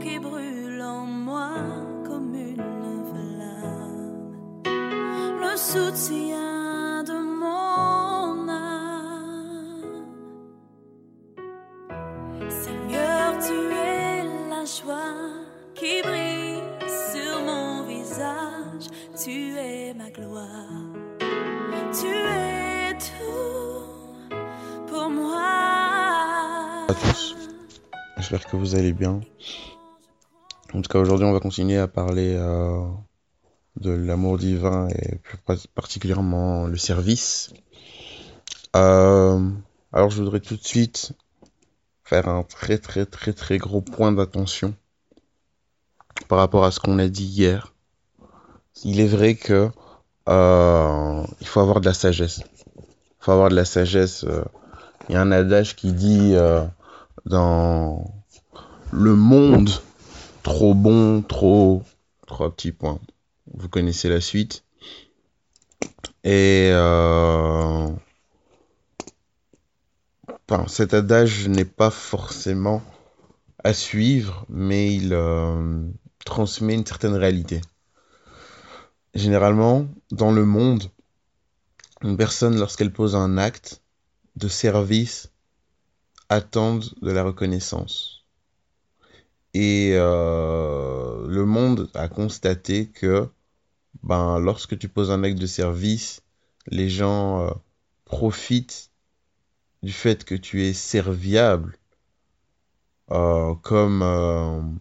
qui brûle en moi comme une flamme. Le soutien de mon âme. Seigneur, tu es la joie qui brille sur mon visage. Tu es ma gloire. Que vous allez bien. En tout cas, aujourd'hui, on va continuer à parler euh, de l'amour divin et plus particulièrement le service. Euh, alors, je voudrais tout de suite faire un très très très très gros point d'attention par rapport à ce qu'on a dit hier. Il est vrai que euh, il faut avoir de la sagesse. Il faut avoir de la sagesse. Il y a un adage qui dit dans le monde trop bon, trop trois petits points. Vous connaissez la suite. Et euh, cet adage n'est pas forcément à suivre, mais il euh, transmet une certaine réalité. Généralement, dans le monde, une personne, lorsqu'elle pose un acte de service, attendent de la reconnaissance. Et euh, le monde a constaté que ben, lorsque tu poses un acte de service, les gens euh, profitent du fait que tu es serviable, euh, comme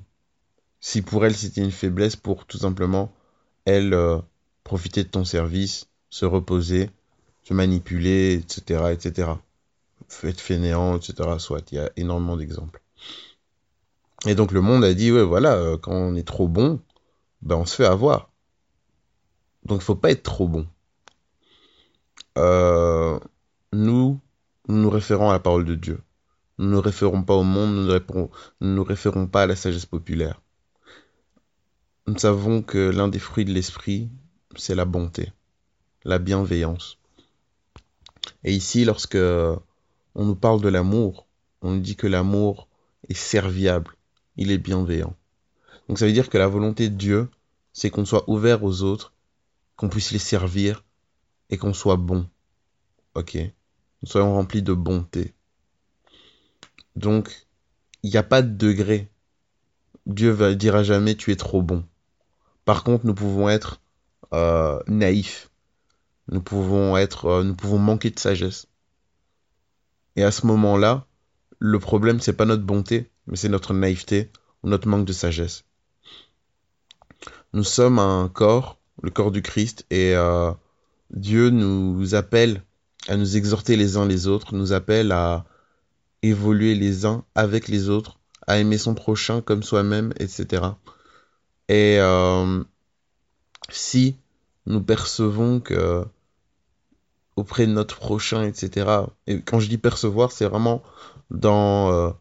si pour elle c'était une faiblesse pour tout simplement elle profiter de ton service, se reposer, se manipuler, etc., etc être fainéant, etc. Soit, il y a énormément d'exemples. Et donc le monde a dit, ouais, voilà, euh, quand on est trop bon, ben on se fait avoir. Donc il faut pas être trop bon. Euh, nous, nous nous référons à la parole de Dieu. Nous ne nous référons pas au monde, nous ne nous nous référons pas à la sagesse populaire. Nous savons que l'un des fruits de l'esprit, c'est la bonté, la bienveillance. Et ici, lorsque on nous parle de l'amour, on nous dit que l'amour est serviable, il est bienveillant. Donc ça veut dire que la volonté de Dieu, c'est qu'on soit ouvert aux autres, qu'on puisse les servir et qu'on soit bon. Ok? Nous soyons remplis de bonté. Donc, il n'y a pas de degré. Dieu va dira jamais tu es trop bon. Par contre, nous pouvons être euh, naïfs. Nous pouvons être, euh, nous pouvons manquer de sagesse. Et à ce moment-là, le problème, c'est pas notre bonté, mais c'est notre naïveté ou notre manque de sagesse. Nous sommes un corps, le corps du Christ, et euh, Dieu nous appelle à nous exhorter les uns les autres, nous appelle à évoluer les uns avec les autres, à aimer son prochain comme soi-même, etc. Et euh, si nous percevons que auprès de notre prochain, etc. Et quand je dis percevoir, c'est vraiment dans euh,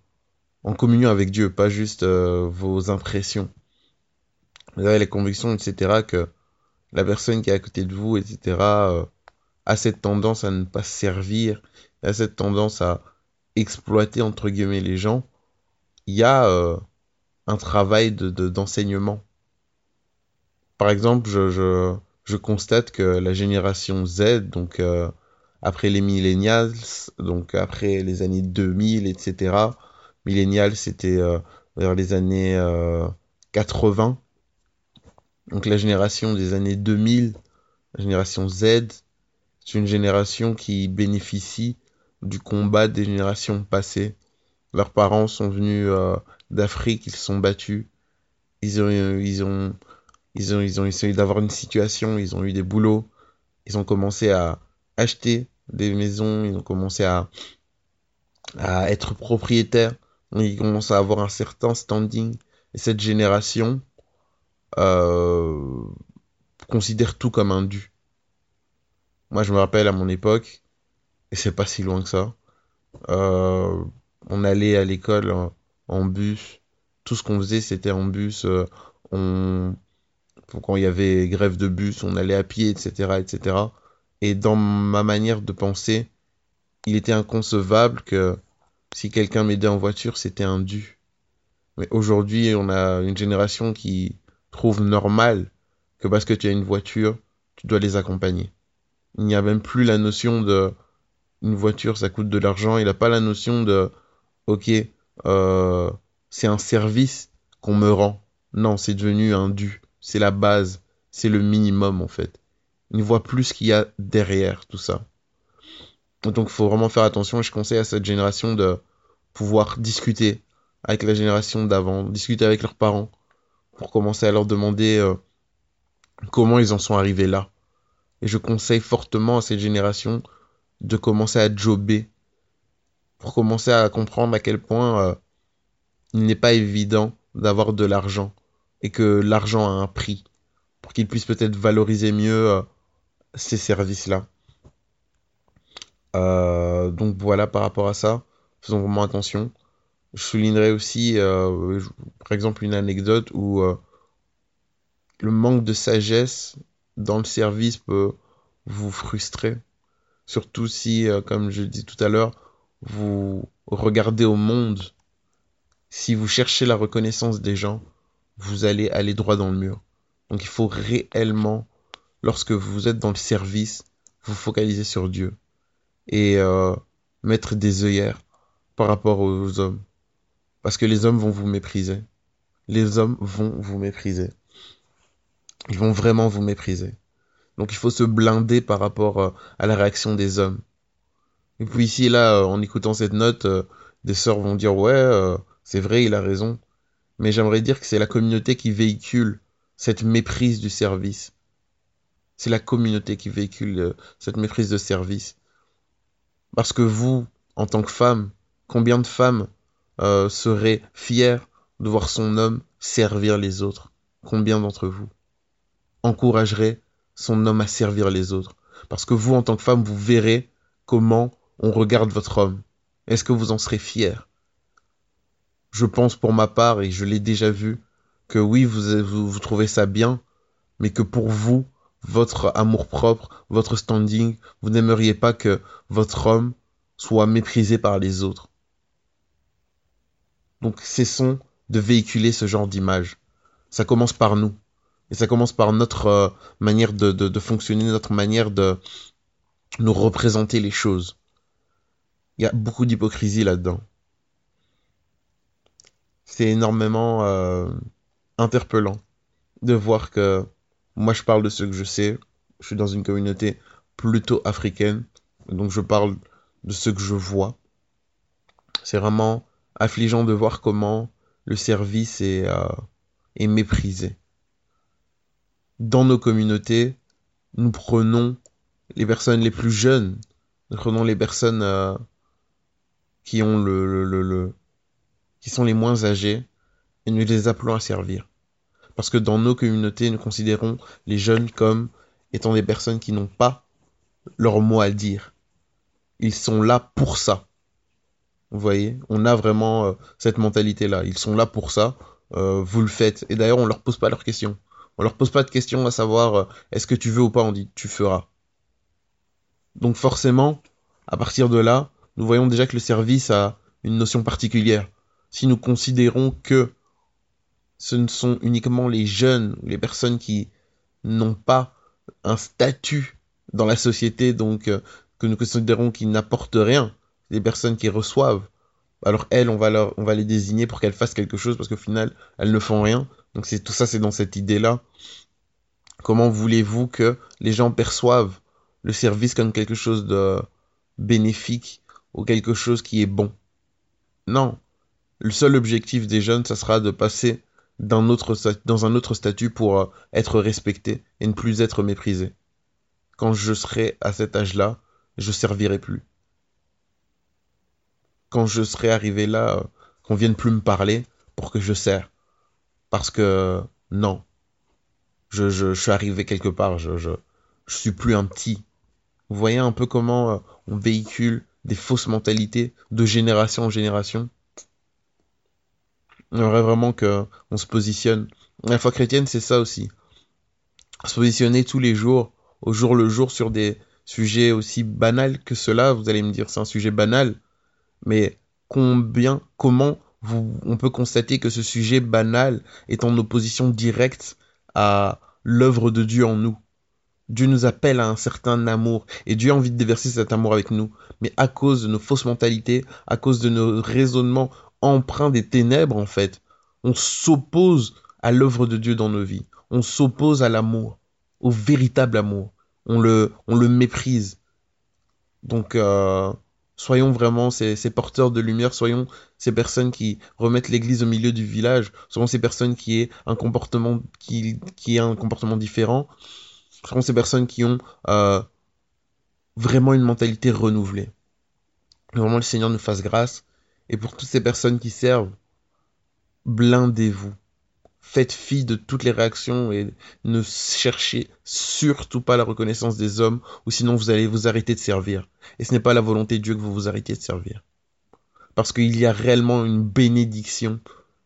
en communion avec Dieu, pas juste euh, vos impressions. Vous avez les convictions, etc. que la personne qui est à côté de vous, etc. euh, a cette tendance à ne pas servir, a cette tendance à exploiter entre guillemets les gens. Il y a euh, un travail de de- d'enseignement. Par exemple, je, je constate que la génération Z, donc après les millennials, donc après les années 2000, etc. Millennials, c'était euh, vers les années euh, 80. Donc la génération des années 2000, la génération Z, c'est une génération qui bénéficie du combat des générations passées. Leurs parents sont venus euh, d'Afrique, ils se sont battus. Ils ont, ils ont, ils ont, ils ont essayé d'avoir une situation, ils ont eu des boulots, ils ont commencé à acheter des maisons, ils ont commencé à, à être propriétaires, ils commencent à avoir un certain standing. Et cette génération euh, considère tout comme un dû. Moi, je me rappelle à mon époque, et c'est pas si loin que ça, euh, on allait à l'école en, en bus, tout ce qu'on faisait, c'était en bus, euh, on quand il y avait grève de bus, on allait à pied, etc., etc. Et dans ma manière de penser, il était inconcevable que si quelqu'un m'aidait en voiture, c'était un dû. Mais aujourd'hui, on a une génération qui trouve normal que parce que tu as une voiture, tu dois les accompagner. Il n'y a même plus la notion de une voiture, ça coûte de l'argent. Il n'a pas la notion de, ok, euh, c'est un service qu'on me rend. Non, c'est devenu un dû. C'est la base. C'est le minimum, en fait. Il ne voit plus ce qu'il y a derrière tout ça. Donc, il faut vraiment faire attention. Et je conseille à cette génération de pouvoir discuter avec la génération d'avant, discuter avec leurs parents, pour commencer à leur demander euh, comment ils en sont arrivés là. Et je conseille fortement à cette génération de commencer à jobber, pour commencer à comprendre à quel point euh, il n'est pas évident d'avoir de l'argent et que l'argent a un prix, pour qu'ils puissent peut-être valoriser mieux euh, ces services-là. Donc voilà par rapport à ça, faisons vraiment attention. Je soulignerai aussi, euh, par exemple, une anecdote où euh, le manque de sagesse dans le service peut vous frustrer. Surtout si, euh, comme je dis tout à l'heure, vous regardez au monde. Si vous cherchez la reconnaissance des gens, vous allez aller droit dans le mur. Donc il faut réellement, lorsque vous êtes dans le service, vous focaliser sur Dieu et mettre des œillères par rapport aux hommes. Parce que les hommes vont vous mépriser. Les hommes vont vous mépriser. Ils vont vraiment vous mépriser. Donc il faut se blinder par rapport euh, à la réaction des hommes. Et puis ici, là, euh, en écoutant cette note, euh, des sœurs vont dire ouais, c'est vrai, il a raison. Mais j'aimerais dire que c'est la communauté qui véhicule cette méprise du service. C'est la communauté qui véhicule cette méprise de service. Parce que vous, en tant que femme, combien de femmes euh, serait fier de voir son homme servir les autres? Combien d'entre vous encouragerait son homme à servir les autres? Parce que vous, en tant que femme, vous verrez comment on regarde votre homme. Est-ce que vous en serez fier Je pense pour ma part, et je l'ai déjà vu, que oui, vous, vous, vous trouvez ça bien, mais que pour vous, votre amour-propre, votre standing, vous n'aimeriez pas que votre homme soit méprisé par les autres. Donc cessons de véhiculer ce genre d'image. Ça commence par nous. Et ça commence par notre euh, manière de, fonctionner, notre manière de nous représenter les choses. Il y a beaucoup d'hypocrisie là-dedans. C'est énormément euh, interpellant de voir que moi je parle de ce que je sais. Je suis dans une communauté plutôt africaine. Donc je parle de ce que je vois. C'est vraiment affligeant de voir comment le service est, euh, est méprisé. Dans nos communautés, nous prenons les personnes les plus jeunes, nous prenons les personnes euh, qui ont le, le, le, qui sont les moins âgées et nous les appelons à servir. Parce que dans nos communautés, nous considérons les jeunes comme étant des personnes qui n'ont pas leur mot à dire. Ils sont là pour ça. Vous voyez, on a vraiment euh, cette mentalité-là. Ils sont là pour ça. Euh, vous le faites. Et d'ailleurs, on leur pose pas leurs questions. On leur pose pas de questions à savoir euh, est-ce que tu veux ou pas. On dit tu feras. Donc forcément, à partir de là, nous voyons déjà que le service a une notion particulière. Si nous considérons que ce ne sont uniquement les jeunes, les personnes qui n'ont pas un statut dans la société, donc que nous considérons qu'ils n'apportent rien, les personnes qui reçoivent. Alors elles, on va, leur, on va les désigner pour qu'elles fassent quelque chose parce qu'au final, elles ne font rien. Donc c'est tout ça, c'est dans cette idée-là. Comment voulez-vous que les gens perçoivent le service comme quelque chose de bénéfique ou quelque chose qui est bon? Non. Le seul objectif des jeunes, ça sera de passer autre, dans un autre statut pour euh, être respecté et ne plus être méprisé. Quand je serai à cet âge-là, je servirai plus quand je serai arrivé là, euh, qu'on vienne plus me parler pour que je sers. Parce que non, je, je, suis arrivé quelque part, je, je, je suis plus un petit. Vous voyez un peu comment euh, on véhicule des fausses mentalités de génération en génération? Faudrait vraiment que on se positionne. La foi chrétienne, c'est ça aussi. Se positionner tous les jours, au jour le jour, sur des sujets aussi banals que cela. Vous allez me dire, c'est un sujet banal mais combien, comment on peut constater que ce sujet banal est en opposition directe à l'œuvre de Dieu en nous? Dieu nous appelle à un certain amour et Dieu a envie de déverser cet amour avec nous. Mais à cause de nos fausses mentalités, à cause de nos raisonnements empreints des ténèbres en fait, on s'oppose à l'œuvre de Dieu dans nos vies. On s'oppose à l'amour, au véritable amour. On le, on le méprise. Donc, euh, soyons vraiment ces, porteurs de lumière, soyons ces personnes qui remettent l'église au milieu du village, soyons ces personnes qui aient un comportement, qui, qui un comportement différent, soyons ces personnes qui ont euh, vraiment une mentalité renouvelée. Vraiment, le Seigneur nous fasse grâce. Et pour toutes ces personnes qui servent, blindez-vous faites fi de toutes les réactions et ne cherchez surtout pas la reconnaissance des hommes ou sinon vous allez vous arrêter de servir. Et ce n'est pas la volonté de Dieu que vous vous arrêtiez de servir. Parce qu'il y a réellement une bénédiction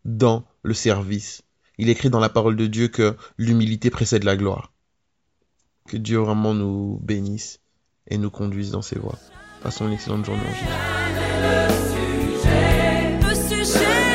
dans le service. Il écrit dans la parole de Dieu que l'humilité précède la gloire. Que Dieu vraiment nous bénisse et nous conduise dans ses voies. Passons une excellente journée en. shame.